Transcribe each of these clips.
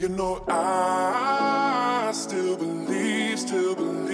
You know I still believe, still believe.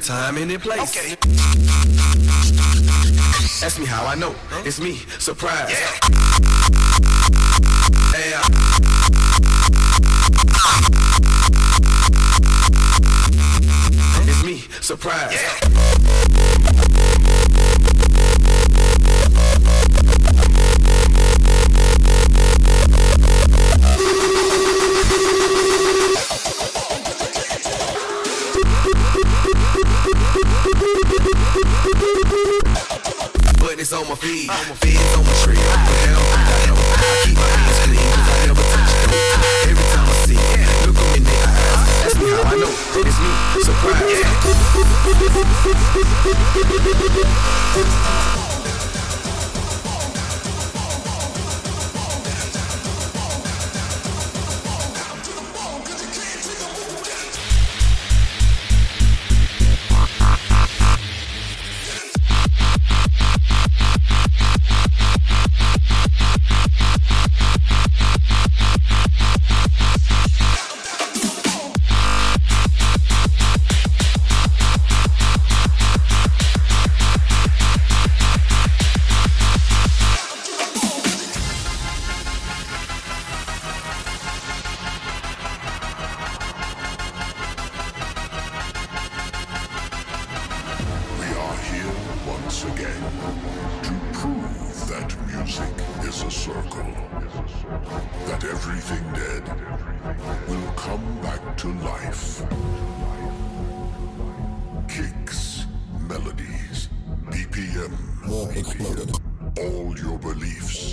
time, any place. Okay. Ask me how I know. Huh? It's me. Surprise. Yeah. yeah. Uh. It's me. Surprise. Yeah. come back to life. Kicks, melodies, BPM, all your beliefs.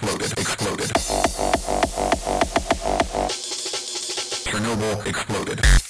exploded, exploded. Chernobyl exploded.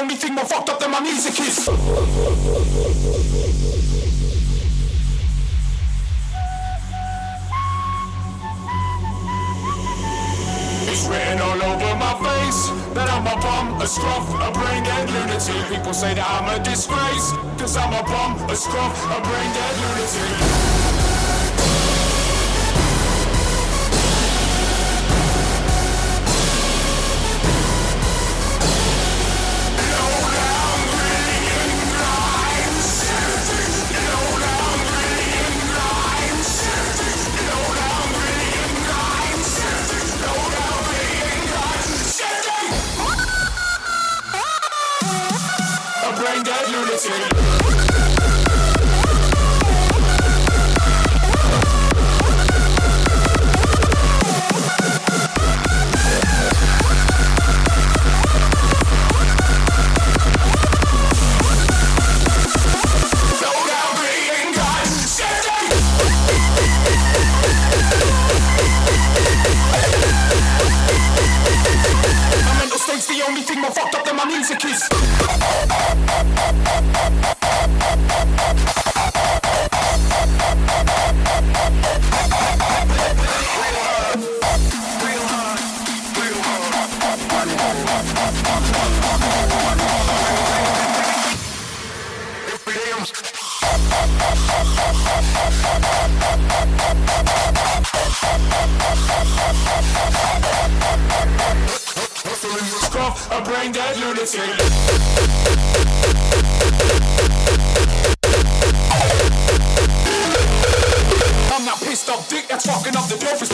only thing more fucked up than my music is. It's written all over my face that I'm a bum, a scruff, a brain dead lunatic. People say that I'm a disgrace, cause I'm a bum, a scruff, a brain dead lunatic. only thing fucked up than my music is brain dead lunatic. I'm not pissed off dick that's fucking up the dopest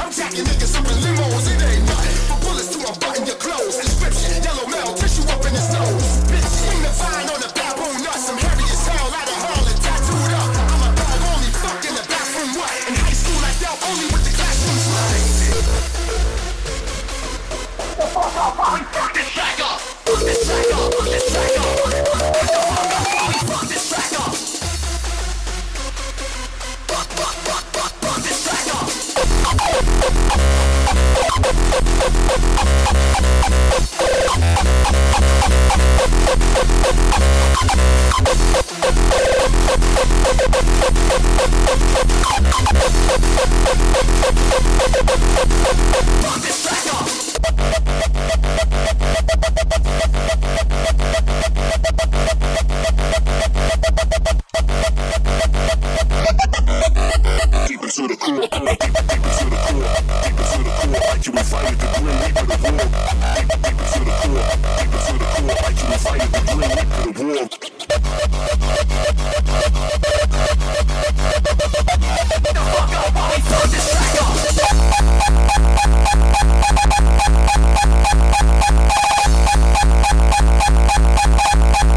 I'm jacking niggas up in limos.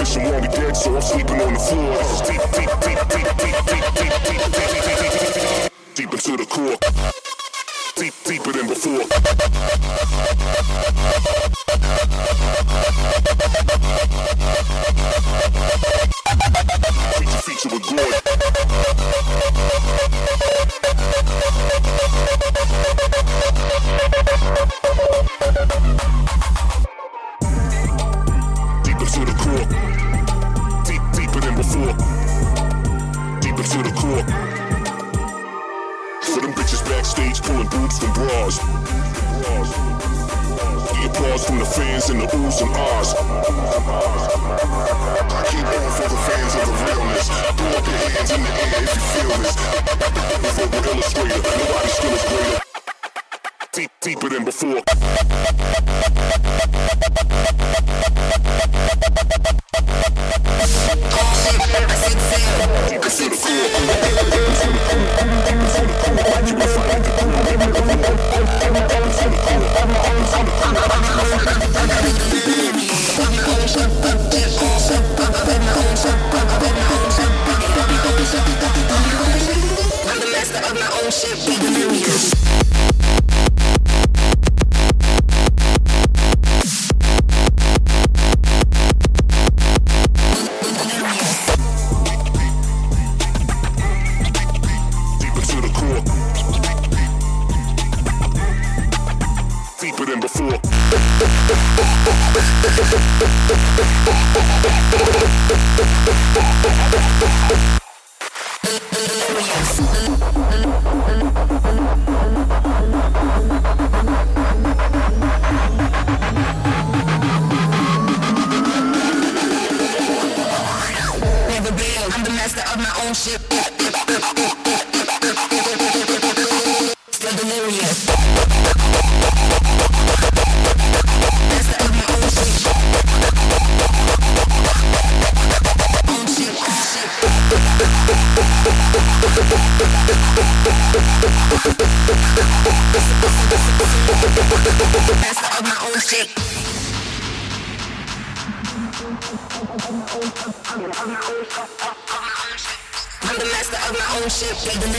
Six I'm on dead, so I'm sleeping on the floor. Deep, deep, deep, deep, deep, deep, deep, deep, deep, deep into the core. Deep, deeper than before.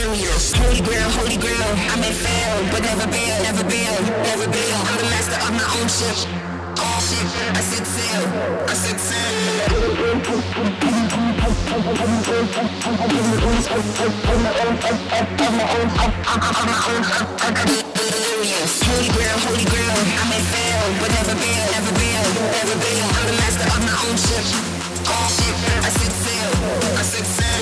serious. Holy grail, holy grail. I may fail, but never bail, never bail, never bail. I'm the master of my own ship. All ship, I sit still, I sit still. Holy grail, holy grail. I may fail, but never bail, never bail, never bail. I'm the master of my own ship. All ship, I sit still, I sit still.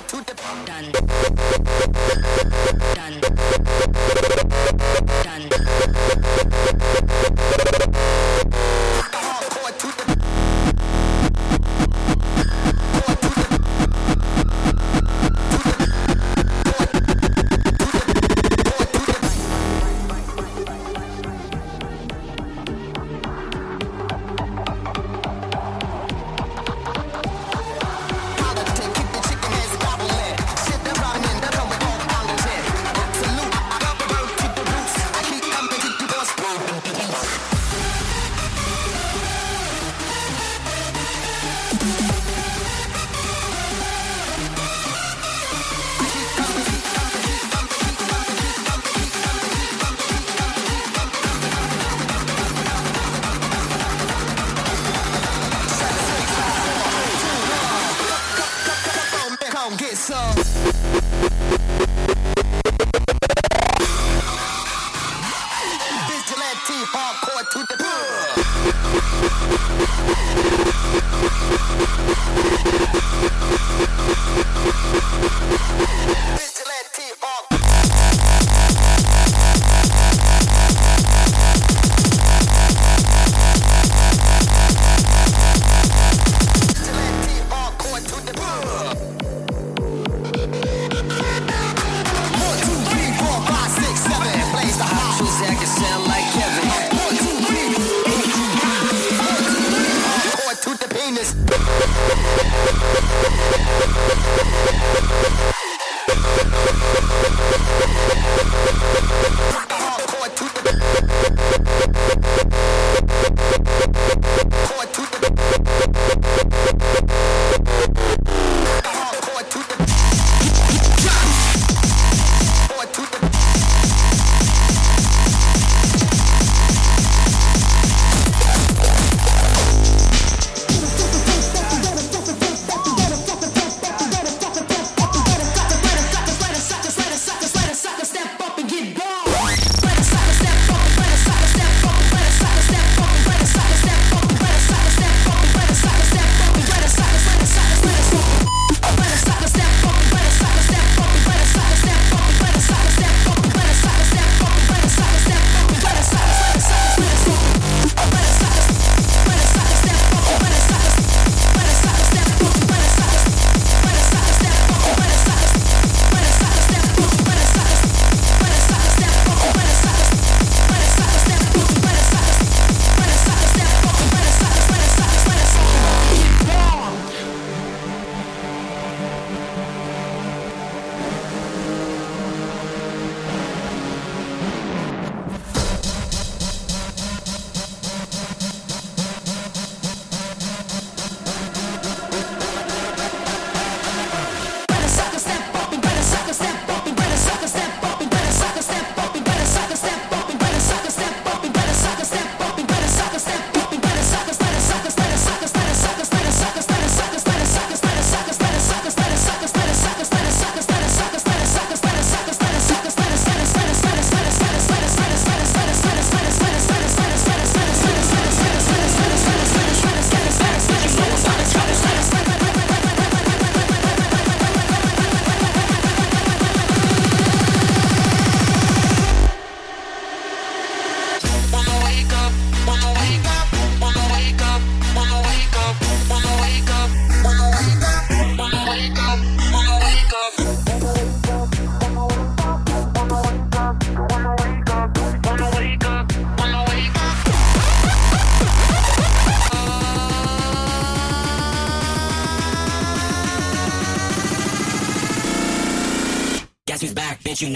forward to the done. Done. Done. done.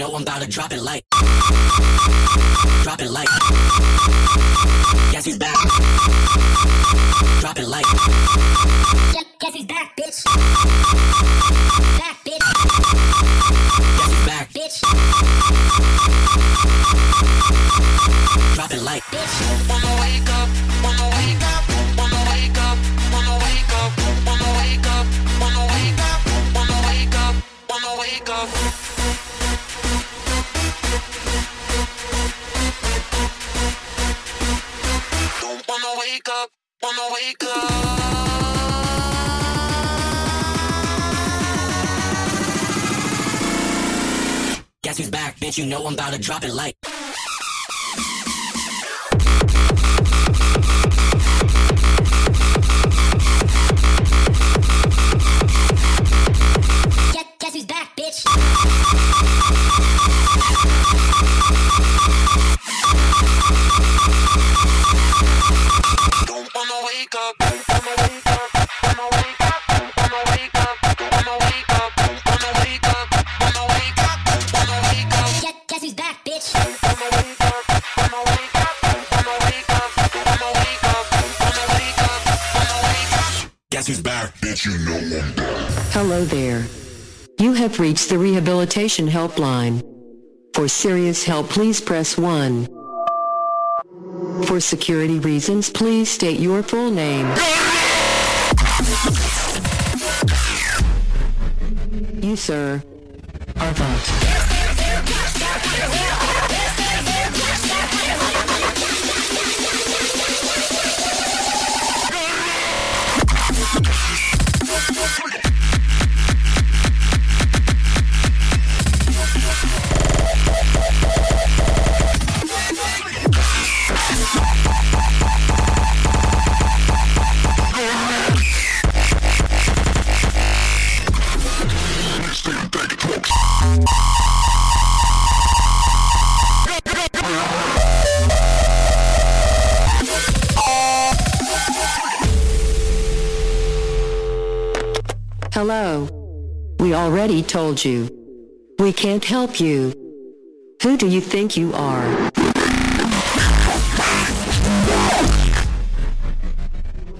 Know I'm about to drop it like. Drop it like. Guess he's back? Drop it like. Guess he's back, bitch? Back, bitch. Guess who's back? Bitch. Drop it like. Bitch. Wanna wake up, Guess who's back, bitch? You know I'm about to drop it like. Reached the Rehabilitation Helpline. For serious help, please press 1. For security reasons, please state your full name. You, sir, are fucked. Hello. We already told you. We can't help you. Who do you think you are?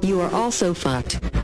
You are also fucked.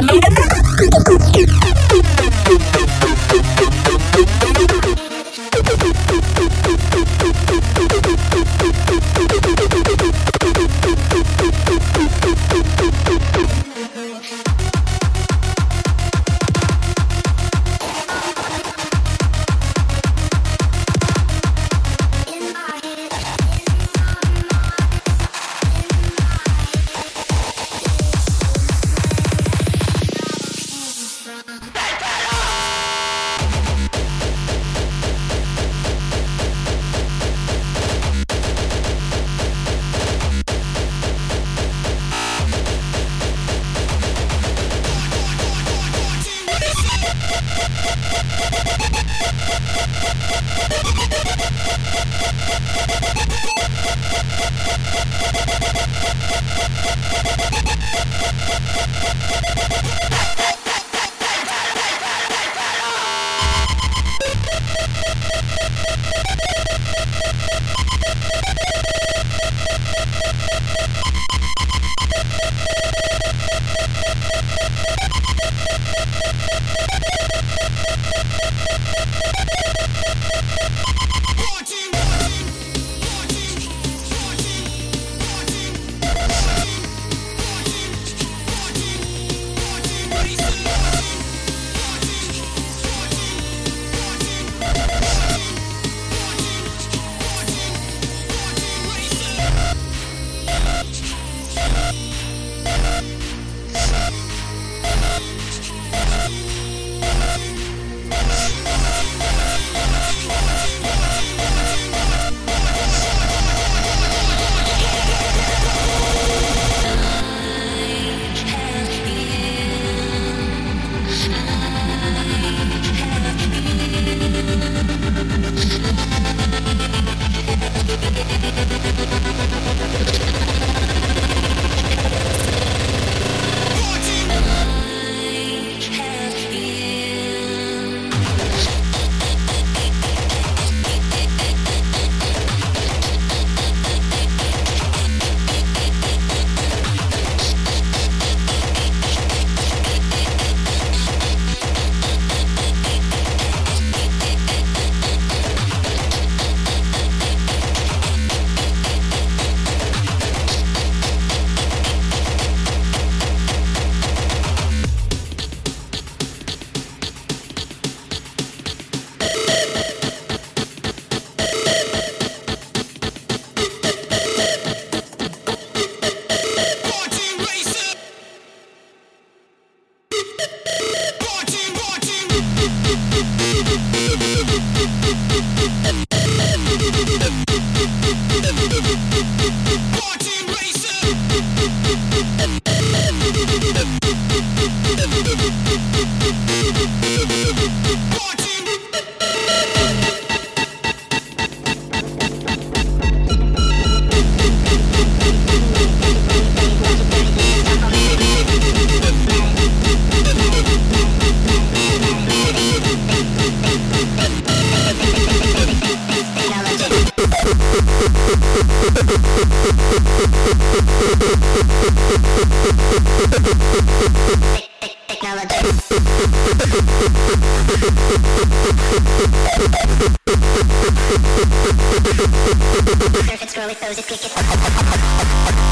Não, não, não. Thank you. throw it, those it, kick it.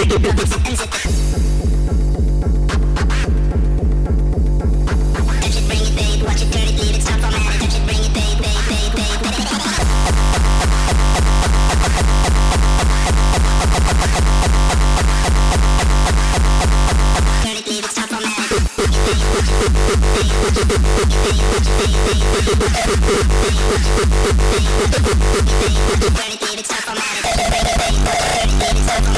Take it up, take it up. Thank At